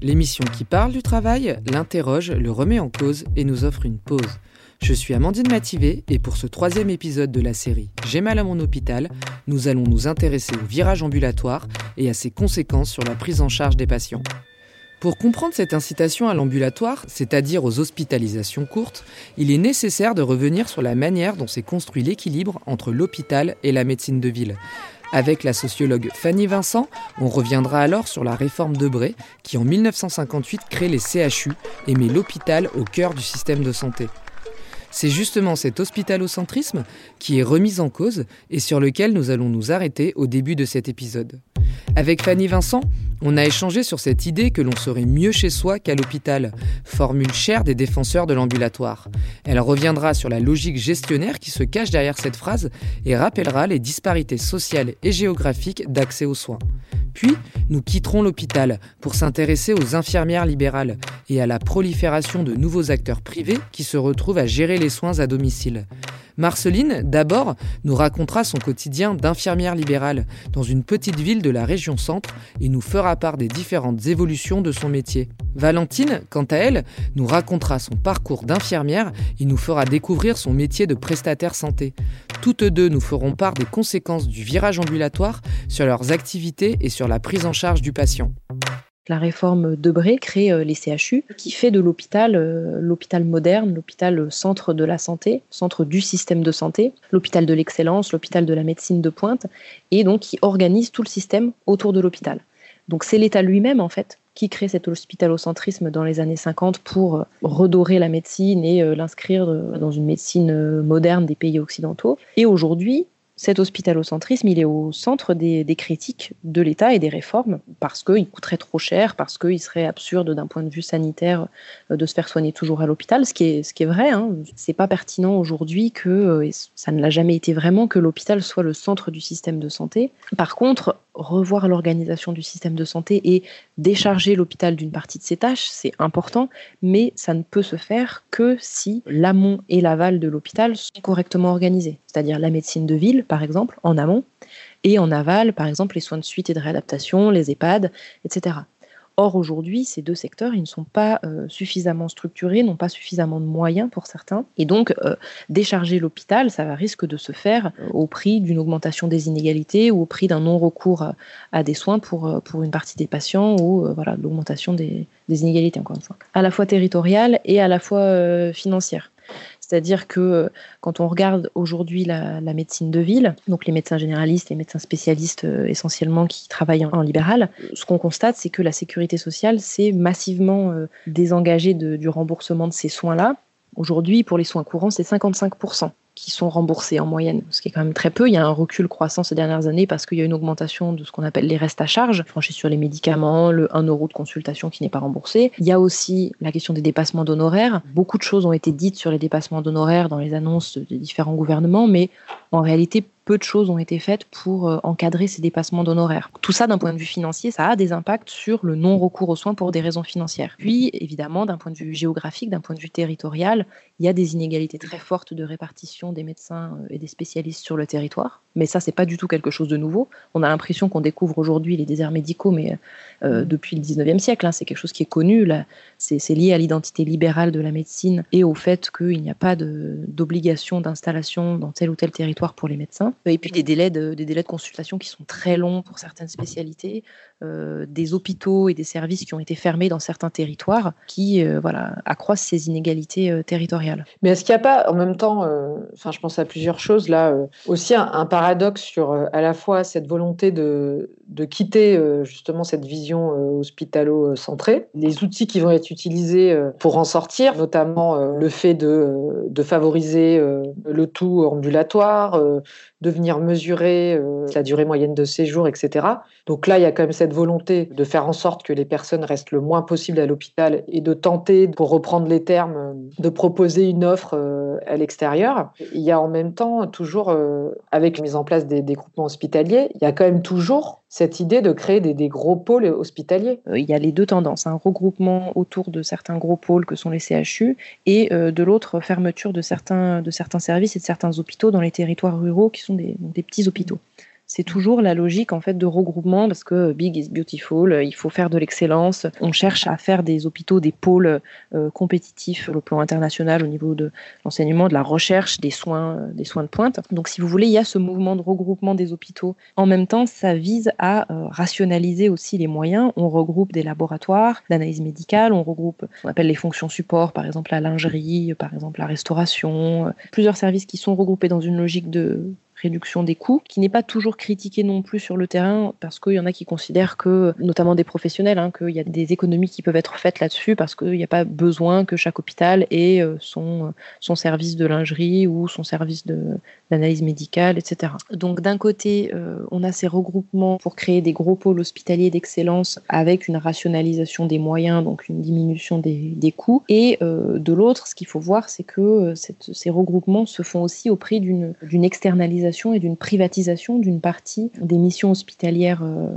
L'émission qui parle du travail, l'interroge, le remet en cause et nous offre une pause. Je suis Amandine Mativé et pour ce troisième épisode de la série J'ai mal à mon hôpital, nous allons nous intéresser au virage ambulatoire et à ses conséquences sur la prise en charge des patients. Pour comprendre cette incitation à l'ambulatoire, c'est-à-dire aux hospitalisations courtes, il est nécessaire de revenir sur la manière dont s'est construit l'équilibre entre l'hôpital et la médecine de ville. Avec la sociologue Fanny Vincent, on reviendra alors sur la réforme Debré qui en 1958 crée les CHU et met l'hôpital au cœur du système de santé. C'est justement cet hospitalocentrisme qui est remis en cause et sur lequel nous allons nous arrêter au début de cet épisode. Avec Fanny Vincent, on a échangé sur cette idée que l'on serait mieux chez soi qu'à l'hôpital, formule chère des défenseurs de l'ambulatoire. Elle reviendra sur la logique gestionnaire qui se cache derrière cette phrase et rappellera les disparités sociales et géographiques d'accès aux soins. Puis, nous quitterons l'hôpital pour s'intéresser aux infirmières libérales et à la prolifération de nouveaux acteurs privés qui se retrouvent à gérer les soins à domicile. Marceline, d'abord, nous racontera son quotidien d'infirmière libérale dans une petite ville de la région centre et nous fera part des différentes évolutions de son métier. Valentine, quant à elle, nous racontera son parcours d'infirmière et nous fera découvrir son métier de prestataire santé. Toutes deux nous feront part des conséquences du virage ambulatoire sur leurs activités et sur la prise en charge du patient. La réforme Debré crée euh, les CHU, qui fait de l'hôpital euh, l'hôpital moderne, l'hôpital centre de la santé, centre du système de santé, l'hôpital de l'excellence, l'hôpital de la médecine de pointe, et donc qui organise tout le système autour de l'hôpital. Donc c'est l'État lui-même en fait qui crée cet hospitalocentrisme dans les années 50 pour euh, redorer la médecine et l'inscrire dans une médecine moderne des pays occidentaux. Et aujourd'hui, cet hospitalocentrisme, il est au centre des, critiques de l'État et des réformes parce qu'il coûterait trop cher, parce qu'il serait absurde d'un point de vue sanitaire euh, de se faire soigner toujours à l'hôpital, ce qui est, ce qui est vrai. Hein. C'est pas pertinent aujourd'hui que, euh, et ça ne l'a jamais été vraiment, que l'hôpital soit le centre du système de santé. Par contre, revoir l'organisation du système de santé et décharger l'hôpital d'une partie de ses tâches, c'est important, mais ça ne peut se faire que si l'amont et l'aval de l'hôpital sont correctement organisés, c'est-à-dire la médecine de ville, par exemple, en amont, et en aval, par exemple, les soins de suite et de réadaptation, les EHPAD, etc. Or, aujourd'hui, ces deux secteurs, ne sont pas euh, suffisamment structurés, n'ont pas suffisamment de moyens pour certains. Et donc, euh, décharger l'hôpital, ça risque de se faire euh, au prix d'une augmentation des inégalités ou au prix d'un non-recours à, des soins pour, une partie des patients ou voilà, l'augmentation des, des, inégalités, encore une fois, à la fois territoriales et à la fois financières. C'est-à-dire que euh, quand on regarde aujourd'hui la, médecine de ville, donc les médecins généralistes, les médecins spécialistes euh, essentiellement qui travaillent en, libéral, ce qu'on constate, c'est que la sécurité sociale s'est massivement euh, désengagée du remboursement de ces soins-là. Aujourd'hui, pour les soins courants, c'est 55% qui sont remboursés en moyenne, ce qui est quand même très peu. Il y a un recul croissant ces dernières années parce qu'il y a une augmentation de ce qu'on appelle les restes à charge, franchis sur les médicaments, le 1 euro de consultation qui n'est pas remboursé. Il y a aussi la question des dépassements d'honoraires. Beaucoup de choses ont été dites sur les dépassements d'honoraires dans les annonces des différents gouvernements, mais en réalité, peu de choses ont été faites pour euh, encadrer ces dépassements d'honoraires. Tout ça, d'un point de vue financier, ça a des impacts sur le non-recours aux soins pour des raisons financières. Puis, évidemment, d'un point de vue géographique, d'un point de vue territorial, il y a des inégalités très fortes de répartition des médecins euh, et des spécialistes sur le territoire. Mais ça, c'est pas du tout quelque chose de nouveau. On a l'impression qu'on découvre aujourd'hui les déserts médicaux, mais euh, depuis le 19e siècle, hein, c'est quelque chose qui est connu. C'est lié à l'identité libérale de la médecine et au fait qu'il n'y a pas d'obligation d'installation dans tel ou tel territoire pour les médecins. Et puis des délais de, des délais de consultation qui sont très longs pour certaines spécialités, euh, des hôpitaux et des services qui ont été fermés dans certains territoires, qui euh, voilà, accroissent ces inégalités euh, territoriales. Mais est-ce qu'il n'y a pas en même temps, enfin je pense à plusieurs choses là, aussi un, paradoxe sur à la fois cette volonté de, de quitter justement cette vision hospitalo-centrée, les outils qui vont être utilisés pour en sortir, notamment le fait de, de favoriser le tout ambulatoire, de venir mesurer euh, la durée moyenne de séjour, etc. Donc là, il y a quand même cette volonté de faire en sorte que les personnes restent le moins possible à l'hôpital et de tenter, pour reprendre les termes, de proposer une offre euh, à l'extérieur. Il y a en même temps toujours, euh, avec la mise en place des, des groupements hospitaliers, il y a quand même toujours cette idée de créer des, gros pôles hospitaliers Il y a les deux tendances, un regroupement autour de certains gros pôles que sont les CHU et de l'autre fermeture de certains, de certains services et de certains hôpitaux dans les territoires ruraux qui sont des, petits hôpitaux. C'est toujours la logique en fait de regroupement parce que big is beautiful, il faut faire de l'excellence. On cherche à faire des hôpitaux des pôles euh, compétitifs au plan international au niveau de l'enseignement, de la recherche, des soins, euh, des soins de pointe. Donc si vous voulez, il y a ce mouvement de regroupement des hôpitaux. En même temps, ça vise à euh, rationaliser aussi les moyens. On regroupe des laboratoires d'analyse médicale, on regroupe qu'on appelle les fonctions support, par exemple la lingerie, par exemple la restauration, plusieurs services qui sont regroupés dans une logique de réduction des coûts, qui n'est pas toujours critiqué non plus sur le terrain, parce qu'il y en a qui considèrent que, notamment des professionnels, hein, qu'il y a des économies qui peuvent être faites là-dessus, parce qu'il n'y a pas besoin que chaque hôpital ait euh, son, son service de lingerie ou son service d'analyse médicale, etc. Donc d'un côté, euh, on a ces regroupements pour créer des gros pôles hospitaliers d'excellence avec une rationalisation des moyens, donc une diminution des, des coûts, et euh, de l'autre, ce qu'il faut voir, c'est que ces regroupements se font aussi au prix d'une externalisation et d'une privatisation d'une partie des missions hospitalières euh,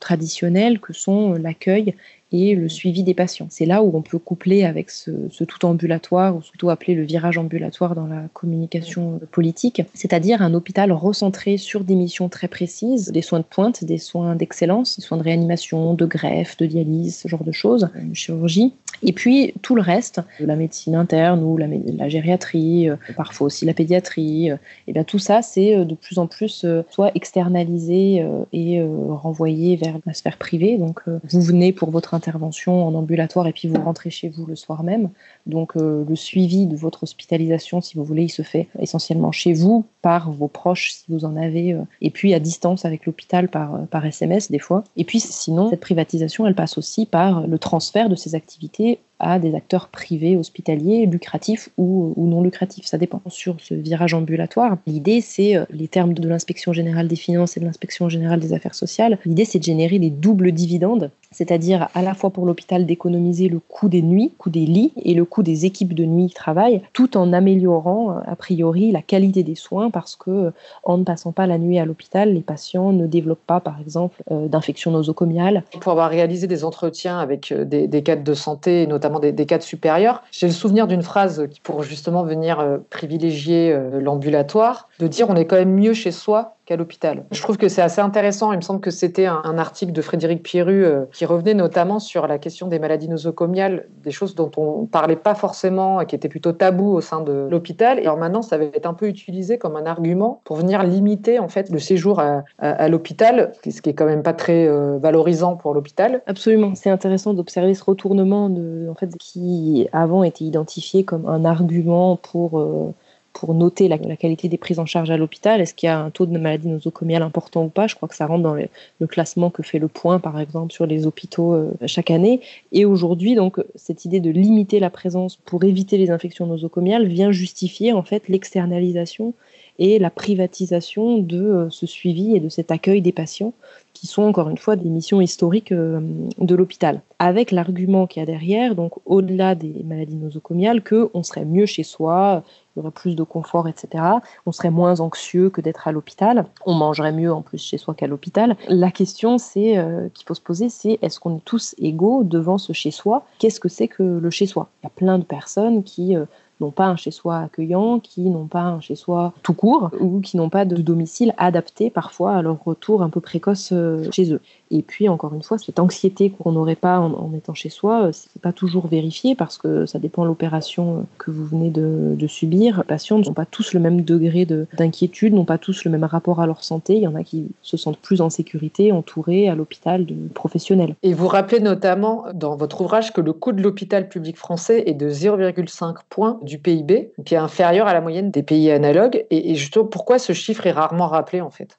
traditionnelles que sont l'accueil et le suivi des patients. C'est là où on peut coupler avec ce, tout ambulatoire, ou plutôt appelé le virage ambulatoire dans la communication politique, c'est-à-dire un hôpital recentré sur des missions très précises, des soins de pointe, des soins d'excellence, des soins de réanimation, de greffe, de dialyse, ce genre de choses, une chirurgie. Et puis tout le reste, la médecine interne ou la, gériatrie, euh, parfois aussi la pédiatrie, et euh, eh bien tout ça, c'est euh, de plus en plus soit externalisé et renvoyé vers la sphère privée. Donc vous venez pour votre intervention en ambulatoire et puis vous rentrez chez vous le soir même. Donc euh, le suivi de votre hospitalisation, si vous voulez, il se fait essentiellement chez vous, par vos proches si vous en avez, euh, et puis à distance avec l'hôpital par, euh, par SMS des fois. Et puis sinon, cette privatisation, elle passe aussi par le transfert de ces activités à des acteurs privés, hospitaliers, lucratifs ou, non lucratifs, ça dépend. Sur ce virage ambulatoire, l'idée c'est, les termes de l'inspection générale des finances et de l'inspection générale des affaires sociales, l'idée c'est de générer des doubles dividendes, c'est-à-dire à la fois pour l'hôpital d'économiser le coût des nuits, coût des lits et le coût des équipes de nuit qui travaillent, tout en améliorant a priori la qualité des soins parce que en ne passant pas la nuit à l'hôpital, les patients ne développent pas par exemple euh, d'infections nosocomiales. Pour avoir réalisé des entretiens avec euh, des, cadres de santé, notamment des, cadres supérieurs, j'ai le souvenir d'une phrase qui pour justement venir euh, privilégier l'ambulatoire, de dire on est quand même mieux chez soi qu'à l'hôpital. Je trouve que c'est assez intéressant. Il me semble que c'était un, article de Frédéric Pierru euh, qui revenait notamment sur la question des maladies nosocomiales, des choses dont on parlait pas forcément et qui étaient plutôt tabous au sein de l'hôpital. Et alors maintenant, ça va être un peu utilisé comme un argument pour venir limiter en fait le séjour à, l'hôpital, ce qui est quand même pas très euh, valorisant pour l'hôpital. Absolument. C'est intéressant d'observer ce retournement de, en fait, qui avant était identifié comme un argument pour euh, pour noter la, qualité des prises en charge à l'hôpital. Est-ce qu'il y a un taux de maladie nosocomiale important ou pas? Je crois que ça rentre dans le, classement que fait le Point, par exemple, sur les hôpitaux euh, chaque année. Et aujourd'hui, donc, cette idée de limiter la présence pour éviter les infections nosocomiales vient justifier en fait l'externalisation et la privatisation de euh, ce suivi et de cet accueil des patients qui sont encore une fois des missions historiques euh, de l'hôpital. Avec l'argument qu'il y a derrière, donc au-delà des maladies nosocomiales, qu'on serait mieux chez soi, il y aurait plus de confort, etc. On serait moins anxieux que d'être à l'hôpital. On mangerait mieux en plus chez soi qu'à l'hôpital. La question c'est euh, qu'il faut se poser, c'est est-ce qu'on est tous égaux devant ce chez soi? Qu'est-ce que c'est que le chez soi? Il y a plein de personnes qui n'ont pas un chez-soi accueillant, qui n'ont pas un chez-soi tout court, ou qui n'ont pas de domicile adapté parfois à leur retour un peu précoce euh, chez eux. Et puis, encore une fois, cette anxiété qu'on n'aurait pas en, étant chez soi, euh, c'est pas toujours vérifié parce que ça dépend de l'opération euh, que vous venez de, subir. Les patients n'ont pas tous le même degré d'inquiétude, n'ont pas tous le même rapport à leur santé. Il y en a qui se sentent plus en sécurité, entourés à l'hôpital de professionnels. Et vous rappelez notamment dans votre ouvrage que le coût de l'hôpital public français est de 0,5 points du PIB, qui est inférieur à la moyenne des pays analogues. Et, et justement, pourquoi ce chiffre est rarement rappelé en fait?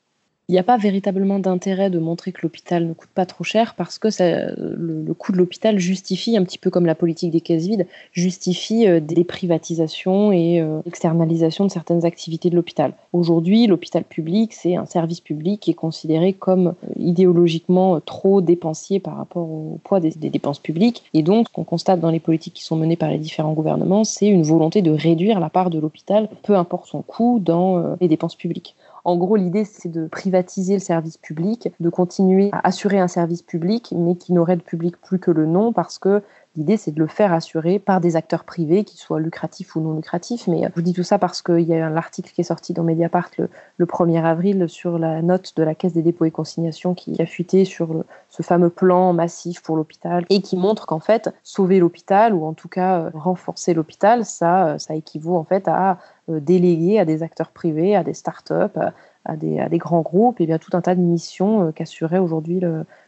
Il n'y a pas véritablement d'intérêt de montrer que l'hôpital ne coûte pas trop cher parce que le, coût de l'hôpital justifie, un petit peu comme la politique des caisses vides, justifie euh, des privatisations et euh, de certaines activités de l'hôpital. Aujourd'hui, l'hôpital public, c'est un service public qui est considéré comme euh, idéologiquement trop dépensier par rapport au poids des dépenses publiques. Et donc, ce qu'on constate dans les politiques qui sont menées par les différents gouvernements, c'est une volonté de réduire la part de l'hôpital, peu importe son coût, dans les dépenses publiques. En gros, l'idée, c'est de privatiser le service public, de continuer à assurer un service public, mais qui n'aurait de public plus que le nom, parce que L'idée, c'est de le faire assurer par des acteurs privés, qu'ils soient lucratifs ou non lucratifs. Mais je vous dis tout ça parce qu'il y a un article qui est sorti dans Mediapart le, le 1er avril sur la note de la Caisse des dépôts et consignations qui a fuité sur ce fameux plan massif pour l'hôpital et qui montre qu'en fait, sauver l'hôpital ou en tout cas euh, renforcer l'hôpital, ça, euh, ça équivaut en fait à euh, déléguer à des acteurs privés, à des start-up, à des, à des, grands groupes, et bien tout un tas de missions qu'assurait aujourd'hui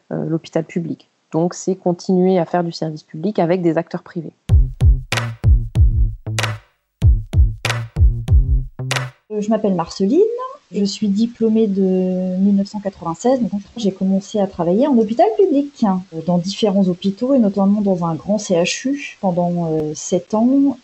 l'hôpital public. Donc c'est continuer à faire du service public avec des acteurs privés. Je m'appelle Marceline, je suis diplômée de 1996, donc j'ai commencé à travailler en hôpital public, euh, dans différents hôpitaux et notamment dans un grand CHU pendant 7 euh, ans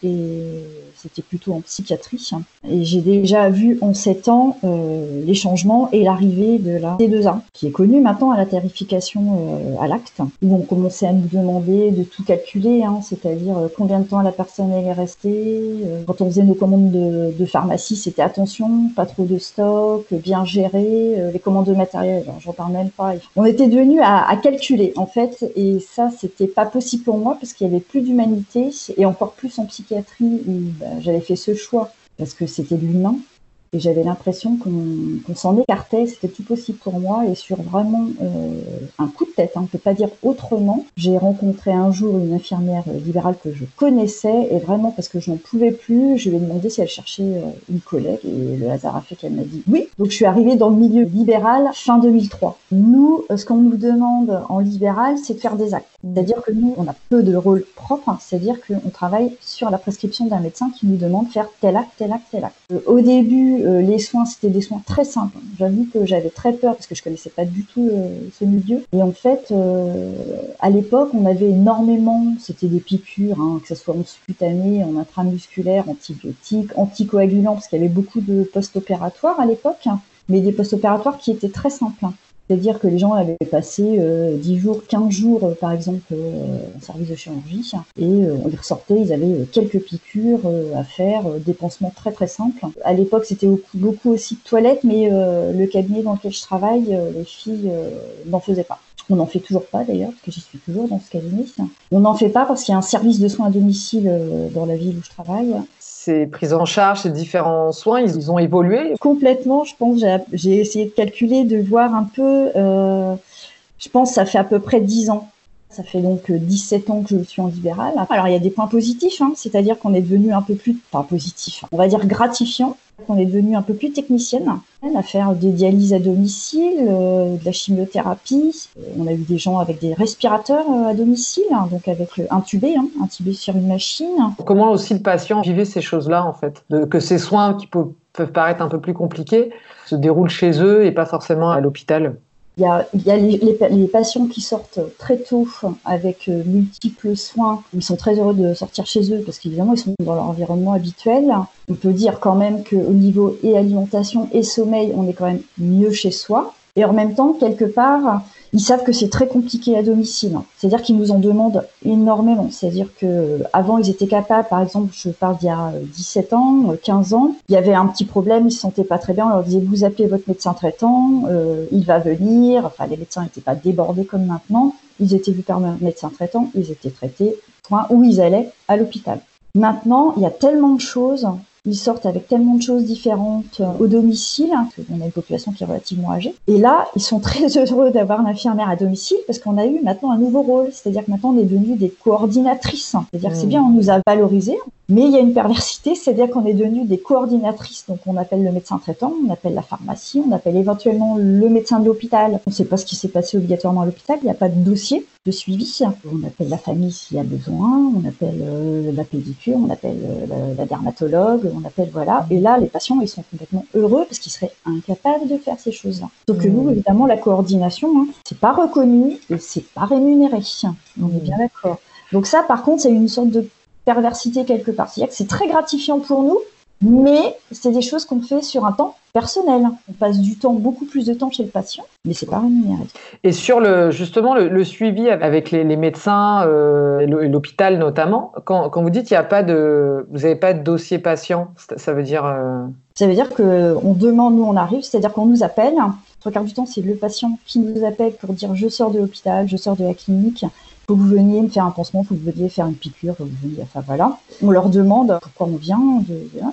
c'était plutôt en psychiatrie. Et j'ai déjà vu en 7 ans euh, les changements et l'arrivée de la T2A, qui est connue maintenant à la tarification à l'acte, où on commençait à nous demander de tout calculer, hein, c'est-à-dire combien de temps la personne est restée. quand on faisait nos commandes de, pharmacie, c'était attention, pas trop de stock bien géré, euh, les commandes de matériel, j'en parle même pas. On était devenu à, calculer en fait, et ça c'était pas possible pour moi parce qu'il y avait plus d'humanité et encore plus en psychiatrie bah, j'avais fait ce choix parce que c'était l'humain et j'avais l'impression qu'on s'en écartait, c'était tout possible pour moi. Et sur vraiment euh, un coup de tête, hein, on ne peut pas dire autrement, j'ai rencontré un jour une infirmière libérale que je connaissais et vraiment parce que je n'en pouvais plus, je lui ai demandé si elle cherchait euh, une collègue et le hasard a fait qu'elle m'a dit oui. Donc je suis arrivée dans le milieu libéral fin 2003. Nous, euh, ce qu'on nous demande en libéral, c'est de faire des actes. C'est-à-dire que nous, on a peu de rôle propre, hein. c'est-à-dire qu'on travaille sur la prescription d'un médecin qui nous demande de faire tel acte, tel acte, tel acte. au début, euh, les soins, c'était des soins très simples. J'avoue que j'avais très peur parce que je connaissais pas du tout euh, ce milieu. Et en fait, euh, à l'époque, on avait énormément, c'était des piqûres, hein, que ce soit en subcutané, en intramusculaire, antibiotiques, anticoagulants, parce qu'il y avait beaucoup de post-opératoires à l'époque, hein, mais des post-opératoires qui étaient très simples. Hein. C'est-à-dire que les gens avaient passé euh, 10 jours, 15 jours, euh, par exemple, euh, en service de chirurgie, et euh, on les ressortait, ils avaient quelques piqûres à faire, des pansements très très simples. À l'époque, c'était beaucoup aussi de toilettes, mais le cabinet dans lequel je travaille, les filles n'en faisaient pas. On n'en fait toujours pas d'ailleurs, parce que j'y suis toujours dans ce cabinet. On n'en fait pas parce qu'il y a un service de soins à domicile dans la ville où je travaille ces prises en charge, ces différents soins, ils, ont évolué? Complètement, je pense. J'ai essayé de calculer, de voir un peu. Euh, je pense ça fait à peu près 10 ans. Ça fait donc 17 ans que je suis en libéral. Alors il y a des points positifs, hein, c'est-à-dire qu'on est devenu un peu plus, pas positif, on va dire gratifiant on est devenu un peu plus technicienne à faire des dialyses à domicile, euh, de la chimiothérapie. On a eu des gens avec des respirateurs euh, à domicile, hein, donc avec intubé, hein, intubé sur une machine. Comment aussi le patient vivait ces choses-là en fait, que ces soins qui peuvent paraître un peu plus compliqués se déroulent chez eux et pas forcément à l'hôpital? Il y a, les, les, patients qui sortent très tôt avec euh, multiples soins. Ils sont très heureux de sortir chez eux parce qu'évidemment, ils sont dans leur environnement habituel. On peut dire quand même qu'au niveau et alimentation et sommeil, on est quand même mieux chez soi. Et en même temps, quelque part, ils savent que c'est très compliqué à domicile. C'est-à-dire qu'ils nous en demandent énormément. C'est-à-dire que avant ils étaient capables, par exemple, je parle d'il y a 17 ans, 15 ans, il y avait un petit problème, ils se sentaient pas très bien, on leur disait vous appelez votre médecin traitant, euh, il va venir. Enfin, les médecins n'étaient pas débordés comme maintenant. Ils étaient vus par un médecin traitant, ils étaient traités, point, où ils allaient à l'hôpital. Maintenant, il y a tellement de choses ils sortent avec tellement de choses différentes euh, au domicile, hein, on a une population qui est relativement âgée. Et là, ils sont très heureux d'avoir une infirmière à domicile parce qu'on a eu maintenant un nouveau rôle. C'est-à-dire que maintenant, on est devenu des coordinatrices. C'est-à-dire que c'est mmh. bien, on nous a valorisés, mais il y a une perversité, c'est-à-dire qu'on est devenu des coordinatrices. Donc on appelle le médecin traitant, on appelle la pharmacie, on appelle éventuellement le médecin de l'hôpital. On ne sait pas ce qui s'est passé obligatoirement à l'hôpital, il n'y a pas de dossier de suivi. On appelle la famille s'il y a besoin, on appelle euh, la pédicure, on appelle euh, la, dermatologue, on appelle voilà. Et là, les patients, ils sont complètement heureux parce qu'ils seraient incapables de faire ces choses-là. Donc que nous, mmh. évidemment, la coordination, hein, c'est pas reconnu et c'est pas rémunéré. On est bien d'accord. Donc ça, par contre, c'est une sorte de perversité quelque part. C'est-à-dire que c'est très gratifiant pour nous, mais c'est des choses qu'on fait sur un temps personnel. On passe du temps, beaucoup plus de temps chez le patient, mais c'est pas rémunéré. Et sur le justement le, suivi avec les, médecins euh, et l'hôpital notamment, quand, quand, vous dites qu'il n'y a pas de, vous n'avez pas de dossier patient, ça veut dire. Euh, ça veut dire que on demande, nous on arrive, c'est-à-dire qu'on nous appelle Trois quarts du temps, c'est le patient qui nous appelle pour dire je sors de l'hôpital, je sors de la clinique, faut que vous veniez me faire un pansement, faut que vous veniez faire une piqûre, faut que vous veniez, enfin voilà. On leur demande pourquoi on vient,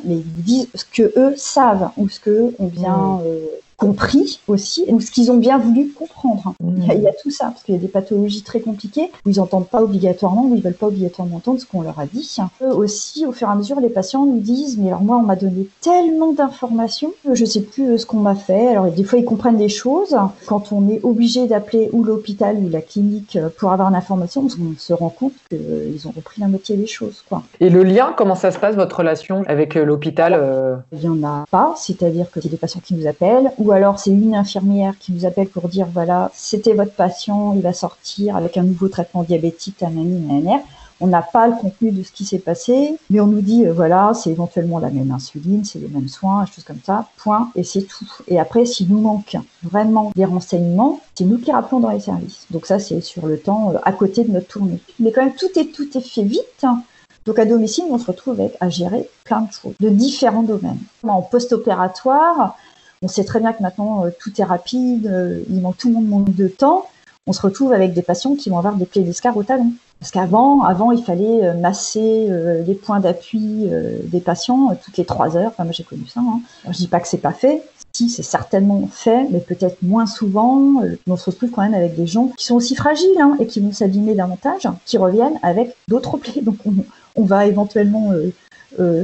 mais ils disent ce que eux savent ou ce que on vient euh, compris aussi, ou ce qu'ils ont bien voulu comprendre. Il, y a, tout ça, parce qu'il y a des pathologies très compliquées où ils n'entendent pas obligatoirement, où ils veulent pas obligatoirement entendre ce qu'on leur a dit. Eux aussi, au fur et à mesure, les patients nous disent, mais alors moi, on m'a donné tellement d'informations, je sais plus euh, ce qu'on m'a fait. Alors des fois, ils comprennent des choses. Quand on est obligé d'appeler ou l'hôpital ou la clinique euh, pour avoir l'information, on se rend compte qu'ils ont repris la moitié des choses. Quoi. Et le lien, comment ça se passe, votre relation avec euh, l'hôpital Il n'y en a pas, c'est-à-dire que c'est des patients qui nous appellent, ou alors c'est une infirmière qui vous appelle pour dire voilà, c'était votre patient, il va sortir avec un nouveau traitement diabétique, On n'a pas le contenu de ce qui s'est passé, mais on nous dit euh, voilà, c'est éventuellement la même insuline, c'est les mêmes soins, choses comme ça, point, et c'est tout. Et après, s'il nous manque vraiment des renseignements, c'est nous qui rappelons dans les services. Donc ça, c'est sur le temps euh, à côté de notre tournée. Mais quand même, tout est tout est fait vite. Donc à domicile, on se retrouve avec à gérer plein de choses, de différents domaines. En post-opératoire, on sait très bien que maintenant euh, tout est rapide, euh, il manque tout le monde manque de temps. On se retrouve avec des patients qui vont avoir des plaies d'escar au talon. Parce qu'avant, avant, il fallait euh, masser les points d'appui des patients toutes les trois heures. Enfin, moi, j'ai connu ça. Hein. je dis pas que c'est pas fait. Si, c'est certainement fait, mais peut-être moins souvent. on se retrouve quand même avec des gens qui sont aussi fragiles hein, et qui vont s'abîmer davantage, qui reviennent avec d'autres plaies. Donc, on, va éventuellement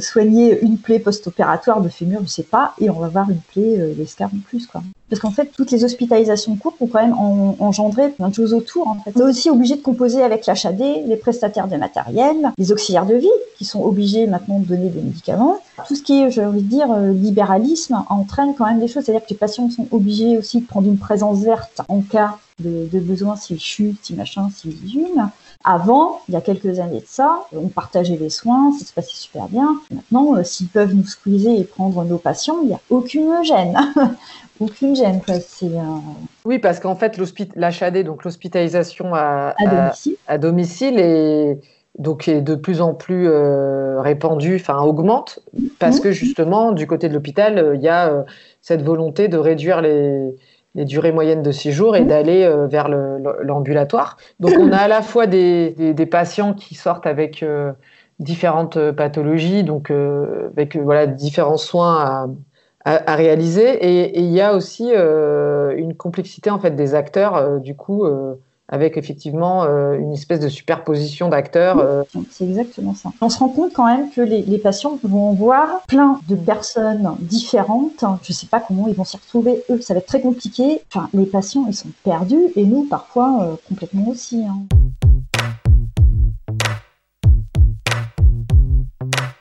soigner une plaie post-opératoire de fémur, je sais pas, et on va voir une plaie euh, en plus, quoi. Parce qu'en fait, toutes les hospitalisations courtes ont quand même engendré plein de choses autour. En. On est aussi obligé de composer avec l'HAD, les prestataires de matériel, les auxiliaires de vie, qui sont obligés maintenant de donner des médicaments. Tout ce qui est, j'ai envie de dire, euh, libéralisme entraîne quand même des choses. C'est-à-dire que les patients sont obligés aussi de prendre une présence verte en cas de, besoin, s'ils chutent, si machin, s'ils une. Avant, il y a quelques années de ça, on partageait les soins, ça se passait super bien. Maintenant, euh, s'ils peuvent nous squeezer et prendre nos patients, il n'y a aucune gêne. aucune gêne. Quoi. Euh, oui, parce qu'en fait, l'HAD, donc l'hospitalisation à, à, domicile. est, donc, est de plus en plus euh, répandue, enfin augmente, parce que justement, du côté de l'hôpital, il y a cette volonté de réduire les, les durées moyennes de séjour et mmh. d'aller euh, vers l'ambulatoire. Donc on a à la fois des, des, patients qui sortent avec euh, différentes euh, pathologies, donc avec voilà différents soins à, à, réaliser, et, il y a aussi une complexité en fait des acteurs du coup avec effectivement euh, une espèce de superposition d'acteurs. Euh. C'est exactement ça. On se rend compte quand même que les, patients vont voir plein de personnes différentes. Je ne sais pas comment ils vont s'y retrouver. Eux, ça va être très compliqué. Enfin, les patients, ils sont perdus et nous, parfois, euh, complètement aussi. Hein.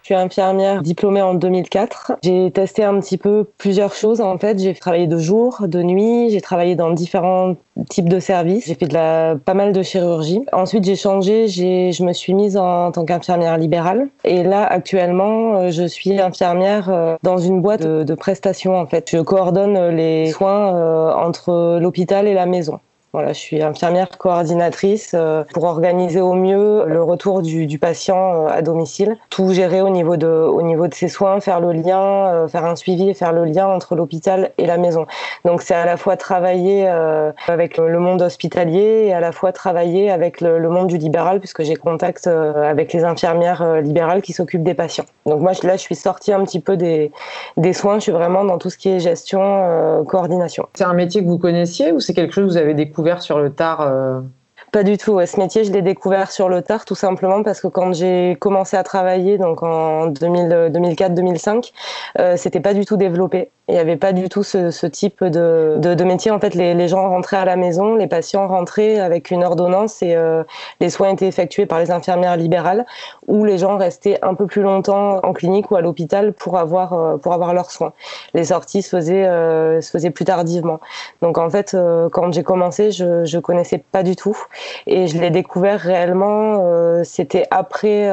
Je suis infirmière diplômée en 2004. J'ai testé un petit peu plusieurs choses en fait. J'ai travaillé de jour, de nuit, j'ai travaillé dans différents types de services. J'ai fait de la, pas mal de chirurgie. Ensuite, j'ai changé, j'ai, je me suis mise en, tant qu'infirmière libérale. Et là, actuellement, euh, je suis infirmière euh, dans une boîte de, de prestations en fait. Je coordonne les soins euh, entre l'hôpital et la maison. Voilà, je suis infirmière coordinatrice euh, pour organiser au mieux le retour du, patient euh, à domicile, tout gérer au niveau de au niveau de ses soins, faire le lien, euh, faire un suivi et faire le lien entre l'hôpital et la maison. Donc c'est à la fois travailler avec le monde hospitalier et à la fois travailler avec le, le monde du libéral puisque j'ai contact avec les infirmières libérales qui s'occupent des patients. Donc moi là je suis sortie un petit peu des des soins, je suis vraiment dans tout ce qui est gestion, coordination. C'est un métier que vous connaissiez ou c'est quelque chose que vous avez découvert sur le tard euh, pas du tout. Ce métier, je l'ai découvert sur le tard, tout simplement parce que quand j'ai commencé à travailler, donc en 2004-2005, euh, c'était pas du tout développé. Il n'y avait pas du tout ce, type de, de, métier. En fait, les, gens rentraient à la maison, les patients rentraient avec une ordonnance et euh, les soins étaient effectués par les infirmières libérales, ou les gens restaient un peu plus longtemps en clinique ou à l'hôpital pour avoir euh, pour avoir leurs soins. Les sorties se faisaient euh, se faisaient plus tardivement. Donc en fait, quand j'ai commencé, je je connaissais pas du tout. Et je l'ai découvert réellement, c'était après,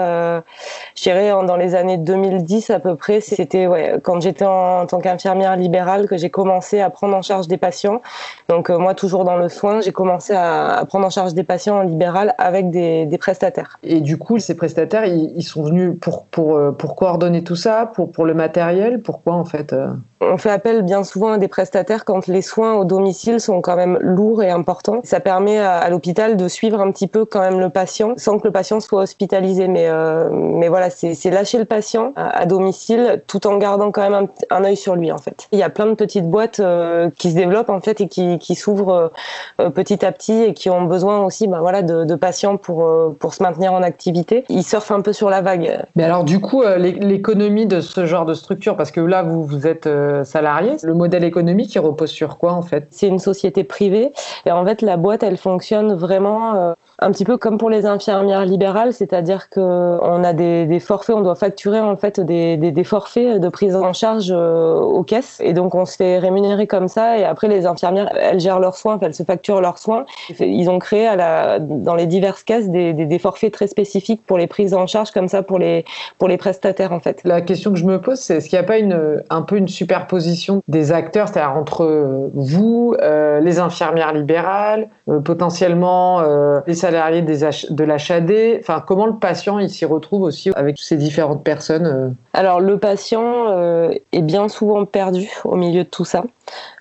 je dirais dans les années 2010 à peu près. C'était ouais, quand j'étais en, tant qu'infirmière infirmière libérale que j'ai commencé à prendre en charge des patients. Donc moi, toujours dans le soin, j'ai commencé à, prendre en charge des patients en libéral avec des, prestataires. Et du coup, ces prestataires, ils, sont venus pour, pour, pour coordonner tout ça, pour, pour le matériel? Pourquoi en fait on fait appel bien souvent à des prestataires quand les soins au domicile sont quand même lourds et importants. Ça permet à, l'hôpital de suivre un petit peu quand même le patient sans que le patient soit hospitalisé. Mais, euh, mais voilà, c'est lâcher le patient à, domicile tout en gardant quand même un, œil sur lui en fait. Il y a plein de petites boîtes euh, qui se développent en fait et qui, qui s'ouvrent euh, petit à petit et qui ont besoin aussi ben, voilà, de, de patients pour, pour se maintenir en activité. Ils surfent un peu sur la vague. Mais alors du coup, l'économie de ce genre de structure, parce que là vous, vous êtes salariés. Le modèle économique, il repose sur quoi en fait? C'est une société privée et en fait la boîte, elle fonctionne vraiment euh, un petit peu comme pour les infirmières libérales, c'est-à-dire qu'on a des, forfaits, on doit facturer en fait des, forfaits de prise en charge euh, aux caisses et donc on se fait rémunérer comme ça et après les infirmières, elles gèrent leurs soins, elles se facturent leurs soins. Ils ont créé à la, dans les diverses caisses des, forfaits très spécifiques pour les prises en charge comme ça pour les, pour les prestataires en fait. La question que je me pose, c'est est-ce qu'il n'y a pas une, un peu une superposition des acteurs, c'est-à-dire entre vous, euh, les infirmières libérales, euh, potentiellement les salariés des de l'HAD Enfin, comment le patient il s'y retrouve aussi avec ces différentes personnes euh? Alors, le patient euh, est bien souvent perdu au milieu de tout ça.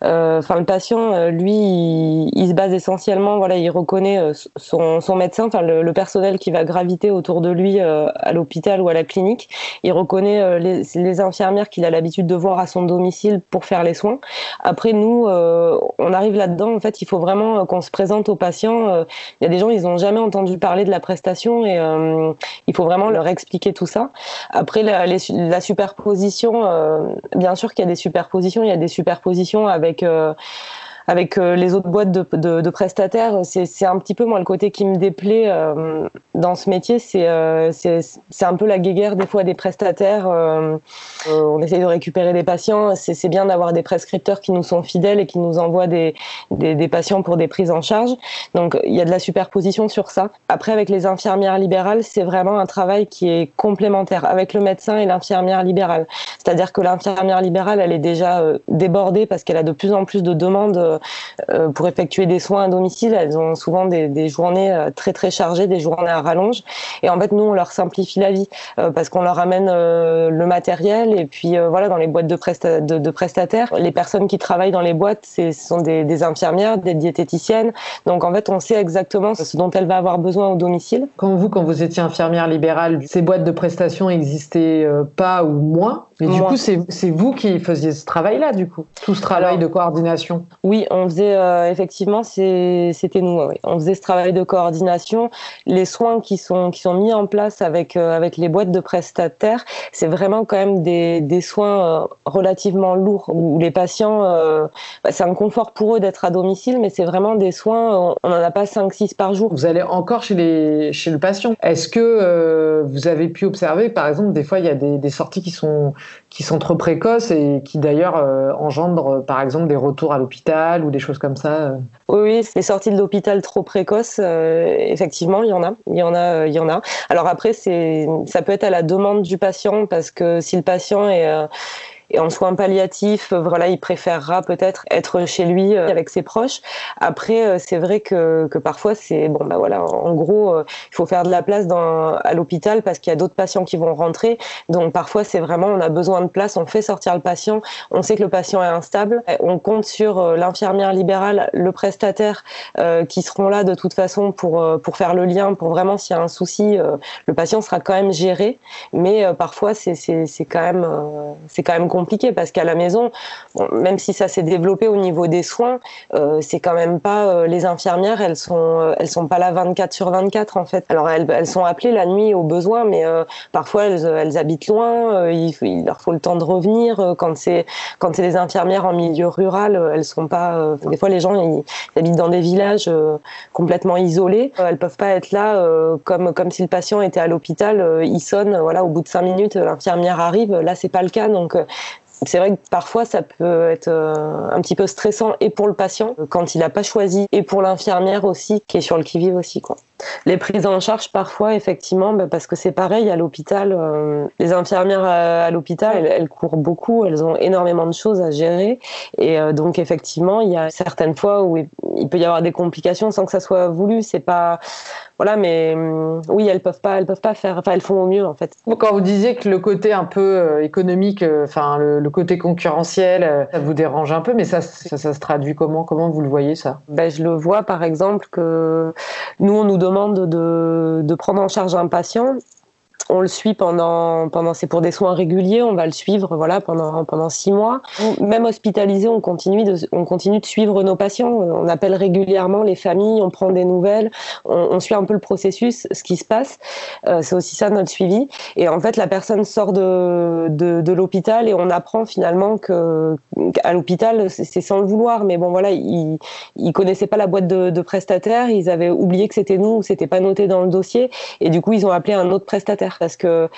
Euh, enfin, le patient, lui, il, se base essentiellement, voilà, il reconnaît son, son médecin, enfin le, personnel qui va graviter autour de lui à l'hôpital ou à la clinique. Il reconnaît les, infirmières qu'il a l'habitude de voir à son domicile pour faire les soins. Après, nous, on arrive là-dedans. En fait, il faut vraiment qu'on se présente aux patients. Il y a des gens, ils ont jamais entendu parler de la prestation et euh, il faut vraiment leur expliquer tout ça. Après, la, superposition, euh, bien sûr qu'il y a des superpositions, il y a des superpositions avec euh, avec euh, les autres boîtes de, prestataires, c'est un petit peu moi le côté qui me déplaît euh, dans ce métier, c'est euh, c'est un peu la guéguerre des fois des prestataires. on essaye de récupérer des patients, c'est bien d'avoir des prescripteurs qui nous sont fidèles et qui nous envoient des, des, patients pour des prises en charge. Donc il y a de la superposition sur ça. Après avec les infirmières libérales, c'est vraiment un travail qui est complémentaire avec le médecin et l'infirmière libérale. C'est-à-dire que l'infirmière libérale, elle est déjà débordée parce qu'elle a de plus en plus de demandes pour effectuer des soins à domicile. Elles ont souvent des, journées euh, très très chargées, des journées à rallonge. Et en fait, nous, on leur simplifie la vie euh, parce qu'on leur amène le matériel et puis voilà, dans les boîtes de, de, prestataires, les personnes qui travaillent dans les boîtes, ce sont des, infirmières, des diététiciennes. Donc en fait, on sait exactement ce dont elle va avoir besoin au domicile. Quand vous, quand vous étiez infirmière libérale, ces boîtes de prestations n'existaient pas ou moins? Mais du coup, c'est vous qui faisiez ce travail-là, du coup, tout ce travail de coordination? Oui, on faisait euh, effectivement, c'était nous. On faisait ce travail de coordination. Les soins qui sont qui sont mis en place avec euh, avec les boîtes de prestataires, c'est vraiment quand même des, des soins euh, relativement lourds où les patients, bah, c'est un confort pour eux d'être à domicile, mais c'est vraiment des soins. On n'en a pas 5-6 par jour. Vous allez encore chez les chez le patient. Est-ce que vous avez pu observer, par exemple, des fois il y a des, des sorties qui sont qui sont trop précoces et qui d'ailleurs engendrent par exemple des retours à l'hôpital ou des choses comme ça euh. Oui, les sorties de l'hôpital trop précoces, euh, effectivement, il y en a, il y en a, il y en a. Alors après, c'est, ça peut être à la demande du patient parce que si le patient est et en soins palliatifs, euh, voilà, il préférera peut-être être chez lui euh, avec ses proches. Après, euh, c'est vrai que, que parfois, c'est bon, bah voilà, en gros, il faut faire de la place dans, à l'hôpital parce qu'il y a d'autres patients qui vont rentrer. Donc parfois, c'est vraiment, on a besoin de place, on fait sortir le patient, on sait que le patient est instable, on compte sur l'infirmière libérale, le prestataire qui seront là de toute façon pour pour faire le lien, pour vraiment s'il y a un souci, le patient sera quand même géré. Mais parfois, c'est c'est c'est quand même c'est quand même compliqué parce qu'à la maison, même si ça s'est développé au niveau des soins, euh, c'est quand même pas euh, les infirmières, elles sont euh, elles sont pas là 24 sur 24 en fait. Alors elles, sont appelées la nuit au besoin, mais parfois elles, habitent loin, il, il, leur faut le temps de revenir. Quand c'est quand c'est des infirmières en milieu rural, elles sont pas. des fois les gens ils, habitent dans des villages complètement isolés, elles peuvent pas être là comme comme si le patient était à l'hôpital, il sonne, voilà, au bout de cinq minutes l'infirmière arrive. Là c'est pas le cas, donc c'est vrai que parfois ça peut être euh, un petit peu stressant et pour le patient quand il n'a pas choisi et pour l'infirmière aussi qui est sur le qui-vive aussi quoi. Les prises en charge, parfois, effectivement, bah, parce que c'est pareil à l'hôpital. Euh, les infirmières à, l'hôpital, elles, courent beaucoup, elles ont énormément de choses à gérer. Et euh, donc, effectivement, il y a certaines fois où il peut y avoir des complications sans que ça soit voulu. C'est pas voilà, mais hum, oui, elles peuvent pas, elles peuvent pas faire. Enfin, elles font au mieux en fait. Quand vous disiez que le côté un peu euh, économique, enfin le, côté concurrentiel, ça vous dérange un peu, mais ça, ça, se traduit comment? Comment vous le voyez ça? Ben, je le vois par exemple que nous on nous demande de, de prendre en charge un patient on le suit pendant, pendant c'est pour des soins réguliers, on va le suivre voilà pendant pendant six mois. Même hospitalisé, on continue de on continue de suivre nos patients. On appelle régulièrement les familles, on prend des nouvelles, on, suit un peu le processus, ce qui se passe. Euh, c'est aussi ça notre suivi. Et en fait, la personne sort de de, de l'hôpital et on apprend finalement que à l'hôpital, c'est sans le vouloir, mais bon voilà, ils ils connaissaient pas la boîte de, de prestataires, ils avaient oublié que c'était nous, c'était pas noté dans le dossier, et du coup ils ont appelé un autre prestataire parce que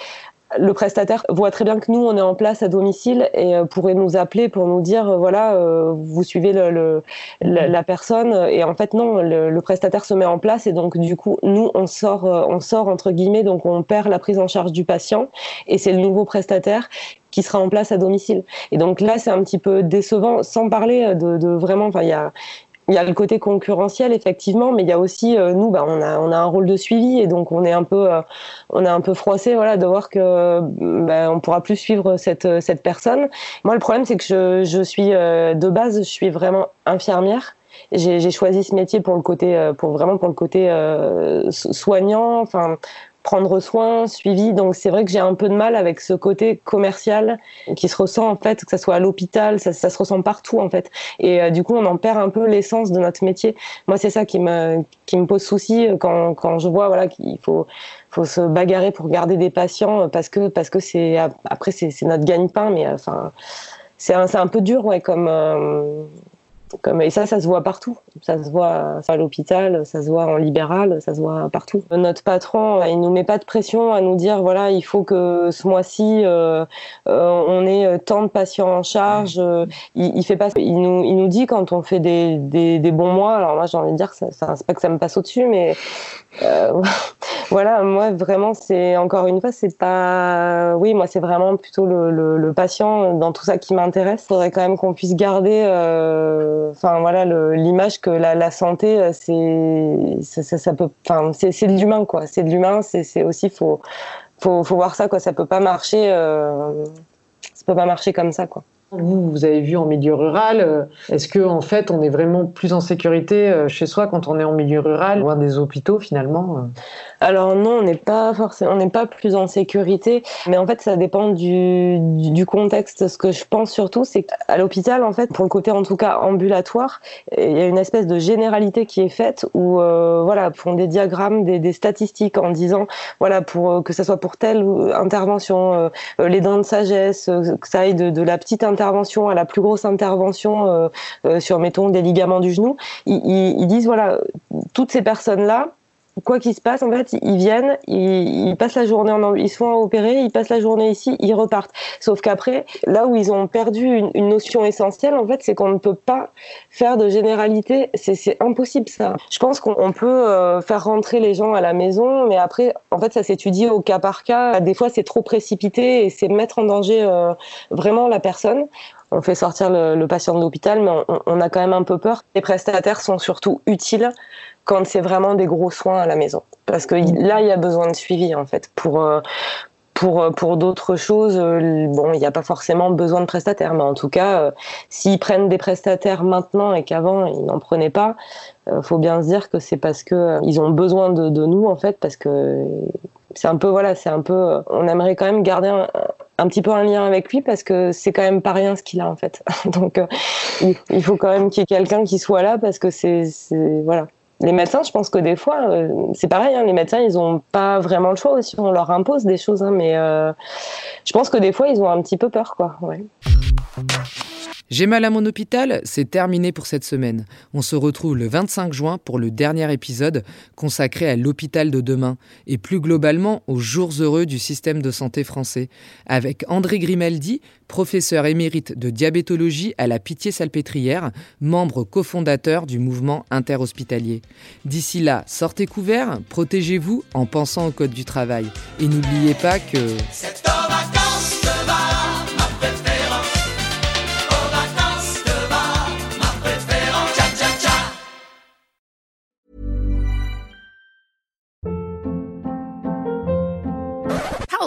le prestataire voit très bien que nous, on est en place à domicile et euh, pourrait nous appeler pour nous dire, euh, voilà, euh, vous suivez le, la, personne. Et en fait, non, le, prestataire se met en place et donc, du coup, nous, on sort, on sort, entre guillemets, donc on perd la prise en charge du patient et c'est le nouveau prestataire qui sera en place à domicile. Et donc là, c'est un petit peu décevant, sans parler de, de vraiment, enfin, il y a, il y a le côté concurrentiel effectivement, mais il y a aussi euh, nous, bah, on a on a un rôle de suivi et donc on est un peu euh, on est un peu froissé voilà de voir que bah, on pourra plus suivre cette cette personne. Moi le problème c'est que je je suis euh, de base je suis vraiment infirmière. J'ai choisi ce métier pour le côté pour vraiment pour le côté soignant, enfin prendre soin, suivi. Donc c'est vrai que j'ai un peu de mal avec ce côté commercial qui se ressent en fait, que ça soit à l'hôpital, ça, ça, se ressent partout en fait. Et euh, du coup, on en perd un peu l'essence de notre métier. Moi, c'est ça qui me qui me pose souci quand quand je vois voilà qu'il faut faut se bagarrer pour garder des patients parce que parce que c'est après c'est notre gagne-pain, mais enfin c'est un, un peu dur ouais comme euh, et ça, ça se voit partout. Ça se voit à l'hôpital, ça se voit en libéral, ça se voit partout. Notre patron, il nous met pas de pression à nous dire voilà, il faut que ce mois-ci euh, euh on ait tant de patients en charge. Euh, il, il, fait pas, il nous, il nous dit quand on fait des, des, des bons mois. Alors moi, j'ai envie de dire ça, c'est pas que ça me passe au-dessus, mais euh, voilà, moi vraiment, c'est encore une fois, c'est pas. Oui, moi, c'est vraiment plutôt le, le, le, patient dans tout ça qui m'intéresse. Il faudrait quand même qu'on puisse garder, euh, enfin voilà, l'image que la, la santé, euh, c'est ça, ça, peut, enfin c'est de l'humain quoi. C'est de l'humain. C'est aussi faut, faut faut voir ça quoi. Ça peut pas marcher. Euh, ça peut pas marcher comme ça quoi. Vous, vous avez vu en milieu rural, euh, est-ce que en fait on est vraiment plus en sécurité euh, chez soi quand on est en milieu rural, loin des hôpitaux finalement euh? Alors non, on n'est pas forcément, on n'est pas plus en sécurité, mais en fait ça dépend du, du contexte. Ce que je pense surtout, c'est qu'à l'hôpital, en fait, pour le côté en tout cas ambulatoire, il y a une espèce de généralité qui est faite où voilà, font des diagrammes, des, des, statistiques en disant voilà pour que ça soit pour telle intervention, les dents de sagesse, que ça aille de, de la petite intervention à la plus grosse intervention euh, euh, sur, mettons, des ligaments du genou, ils, ils disent, voilà, toutes ces personnes-là, quoi qu'il se passe, en fait, ils viennent, ils, passent la journée en ils sont opérés, ils passent la journée ici, ils repartent. Sauf qu'après, là où ils ont perdu une, notion essentielle, en fait, c'est qu'on ne peut pas faire de généralité. C'est impossible ça. Je pense qu'on peut euh, faire rentrer les gens à la maison, mais après, en fait, ça s'étudie au cas par cas. Des fois, c'est trop précipité et c'est mettre en danger euh, vraiment la personne on fait sortir le, patient de l'hôpital, mais on, on, a quand même un peu peur. Les prestataires sont surtout utiles quand c'est vraiment des gros soins à la maison. Parce que là, il y a besoin de suivi, en fait. Pour, euh, pour, euh, pour d'autres choses, euh, bon, il n'y a pas forcément besoin de prestataires. Mais en tout cas, s'ils prennent des prestataires maintenant et qu'avant, ils n'en prenaient pas, faut bien se dire que c'est parce que ils ont besoin de, de, nous, en fait, parce que c'est un peu, voilà, c'est un peu, on aimerait quand même garder un, un petit peu un lien avec lui parce que c'est quand même pas rien ce qu'il a en fait. Donc il faut quand même qu'il y ait quelqu'un qui soit là parce que c'est voilà les médecins, je pense que des fois, euh, c'est pareil, hein, les médecins, ils n'ont pas vraiment le choix aussi, on leur impose des choses, hein, mais euh, je pense que des fois, ils ont un petit peu peur, quoi. J'ai mal à mon hôpital, c'est terminé pour cette semaine. On se retrouve le 25 juin pour le dernier épisode consacré à l'hôpital de demain et plus globalement aux jours heureux du système de santé français, avec André Grimaldi, professeur émérite de diabétologie à la Pitié-Salpêtrière, membre cofondateur du mouvement interhospitalier. D'ici là, sortez couverts, protégez-vous en pensant au code du travail. Et n'oubliez pas que...